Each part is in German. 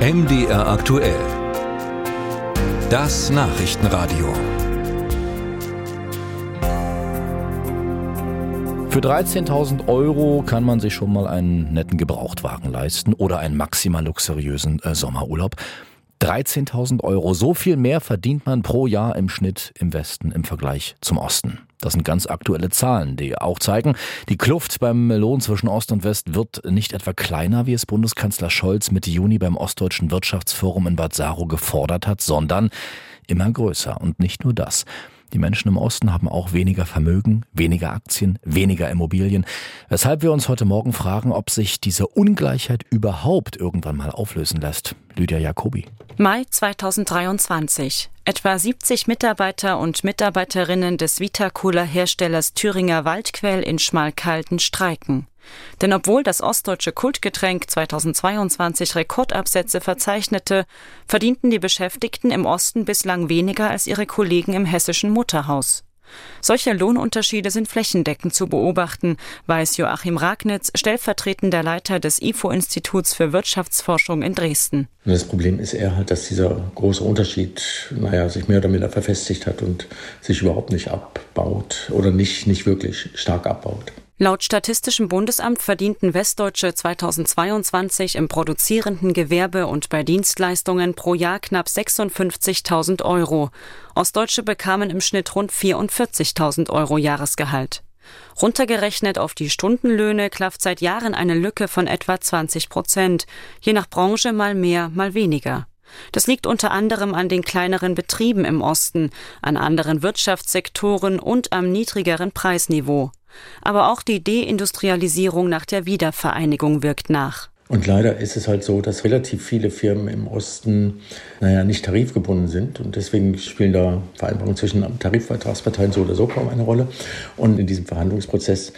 MDR aktuell. Das Nachrichtenradio. Für 13.000 Euro kann man sich schon mal einen netten Gebrauchtwagen leisten oder einen maximal luxuriösen äh, Sommerurlaub. 13.000 Euro, so viel mehr verdient man pro Jahr im Schnitt im Westen im Vergleich zum Osten. Das sind ganz aktuelle Zahlen, die auch zeigen, die Kluft beim Lohn zwischen Ost und West wird nicht etwa kleiner, wie es Bundeskanzler Scholz Mitte Juni beim Ostdeutschen Wirtschaftsforum in Bad Saro gefordert hat, sondern immer größer. Und nicht nur das. Die Menschen im Osten haben auch weniger Vermögen, weniger Aktien, weniger Immobilien, weshalb wir uns heute Morgen fragen, ob sich diese Ungleichheit überhaupt irgendwann mal auflösen lässt. Lydia Jacobi. Mai 2023. Etwa 70 Mitarbeiter und Mitarbeiterinnen des Vitacola-Herstellers Thüringer Waldquell in Schmalkalden streiken. Denn obwohl das ostdeutsche Kultgetränk 2022 Rekordabsätze verzeichnete, verdienten die Beschäftigten im Osten bislang weniger als ihre Kollegen im hessischen Mutterhaus. Solche Lohnunterschiede sind flächendeckend zu beobachten, weiß Joachim Ragnitz, stellvertretender Leiter des IFO-Instituts für Wirtschaftsforschung in Dresden. Das Problem ist eher halt, dass dieser große Unterschied, naja, sich mehr oder minder verfestigt hat und sich überhaupt nicht abbaut oder nicht, nicht wirklich stark abbaut. Laut Statistischem Bundesamt verdienten Westdeutsche 2022 im produzierenden Gewerbe und bei Dienstleistungen pro Jahr knapp 56.000 Euro. Ostdeutsche bekamen im Schnitt rund 44.000 Euro Jahresgehalt. Runtergerechnet auf die Stundenlöhne klafft seit Jahren eine Lücke von etwa 20 Prozent, je nach Branche mal mehr, mal weniger. Das liegt unter anderem an den kleineren Betrieben im Osten, an anderen Wirtschaftssektoren und am niedrigeren Preisniveau. Aber auch die Deindustrialisierung nach der Wiedervereinigung wirkt nach. Und leider ist es halt so, dass relativ viele Firmen im Osten, naja, nicht tarifgebunden sind. Und deswegen spielen da Vereinbarungen zwischen Tarifvertragsparteien so oder so kaum eine Rolle. Und in diesem Verhandlungsprozess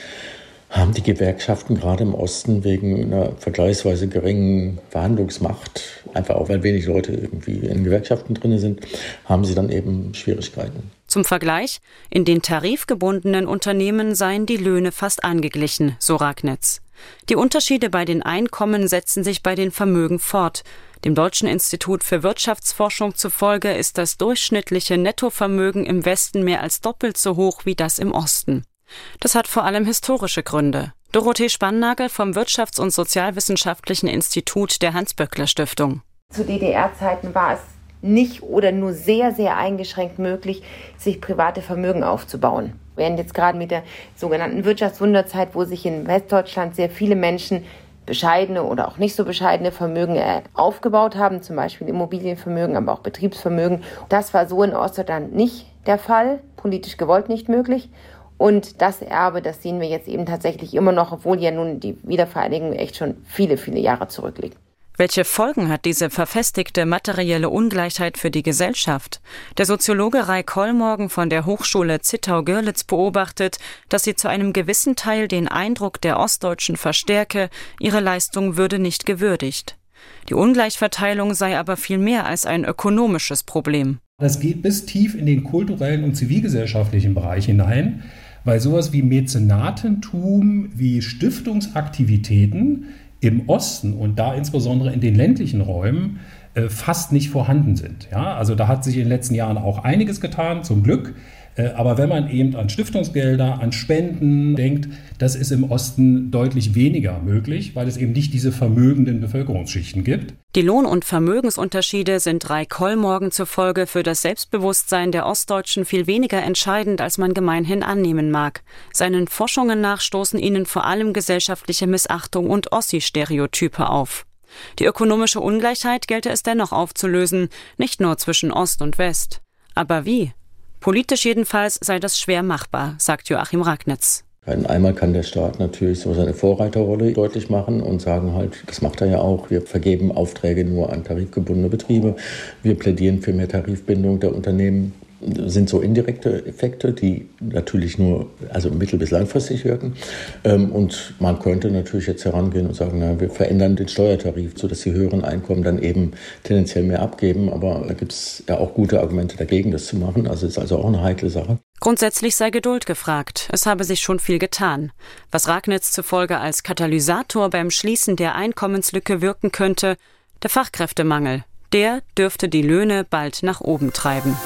haben die Gewerkschaften gerade im Osten wegen einer vergleichsweise geringen Verhandlungsmacht, einfach auch weil wenig Leute irgendwie in Gewerkschaften drin sind, haben sie dann eben Schwierigkeiten. Zum Vergleich, in den tarifgebundenen Unternehmen seien die Löhne fast angeglichen, so Ragnitz. Die Unterschiede bei den Einkommen setzen sich bei den Vermögen fort. Dem Deutschen Institut für Wirtschaftsforschung zufolge ist das durchschnittliche Nettovermögen im Westen mehr als doppelt so hoch wie das im Osten. Das hat vor allem historische Gründe. Dorothee Spannagel vom Wirtschafts- und Sozialwissenschaftlichen Institut der Hans-Böckler-Stiftung. Zu DDR-Zeiten war es nicht oder nur sehr, sehr eingeschränkt möglich, sich private Vermögen aufzubauen. Während jetzt gerade mit der sogenannten Wirtschaftswunderzeit, wo sich in Westdeutschland sehr viele Menschen bescheidene oder auch nicht so bescheidene Vermögen äh, aufgebaut haben, zum Beispiel Immobilienvermögen, aber auch Betriebsvermögen. Das war so in Ostdeutschland nicht der Fall, politisch gewollt nicht möglich. Und das Erbe, das sehen wir jetzt eben tatsächlich immer noch, obwohl ja nun die Wiedervereinigung echt schon viele, viele Jahre zurückliegt. Welche Folgen hat diese verfestigte materielle Ungleichheit für die Gesellschaft? Der Soziologe Rai Kollmorgen von der Hochschule Zittau-Görlitz beobachtet, dass sie zu einem gewissen Teil den Eindruck der Ostdeutschen verstärke, ihre Leistung würde nicht gewürdigt. Die Ungleichverteilung sei aber viel mehr als ein ökonomisches Problem. Das geht bis tief in den kulturellen und zivilgesellschaftlichen Bereich hinein, weil sowas wie Mäzenatentum, wie Stiftungsaktivitäten im Osten und da insbesondere in den ländlichen Räumen äh, fast nicht vorhanden sind. Ja, also da hat sich in den letzten Jahren auch einiges getan, zum Glück. Äh, aber wenn man eben an Stiftungsgelder, an Spenden denkt, das ist im Osten deutlich weniger möglich, weil es eben nicht diese vermögenden Bevölkerungsschichten gibt. Die Lohn- und Vermögensunterschiede sind drei Kollmorgen zufolge für das Selbstbewusstsein der Ostdeutschen viel weniger entscheidend, als man gemeinhin annehmen mag. Seinen Forschungen nach stoßen ihnen vor allem gesellschaftliche Missachtung und Ossi-Stereotype auf. Die ökonomische Ungleichheit gelte es dennoch aufzulösen, nicht nur zwischen Ost und West. Aber wie? Politisch jedenfalls sei das schwer machbar, sagt Joachim Ragnitz. Einmal kann der Staat natürlich so seine Vorreiterrolle deutlich machen und sagen halt, das macht er ja auch, wir vergeben Aufträge nur an tarifgebundene Betriebe, wir plädieren für mehr Tarifbindung der Unternehmen sind so indirekte Effekte, die natürlich nur also mittel- bis langfristig wirken. Ähm, und man könnte natürlich jetzt herangehen und sagen, na, wir verändern den Steuertarif, sodass die höheren Einkommen dann eben tendenziell mehr abgeben. Aber da gibt es ja auch gute Argumente dagegen, das zu machen. Also ist also auch eine heikle Sache. Grundsätzlich sei Geduld gefragt. Es habe sich schon viel getan. Was Ragnitz zufolge als Katalysator beim Schließen der Einkommenslücke wirken könnte, Der Fachkräftemangel, der dürfte die Löhne bald nach oben treiben.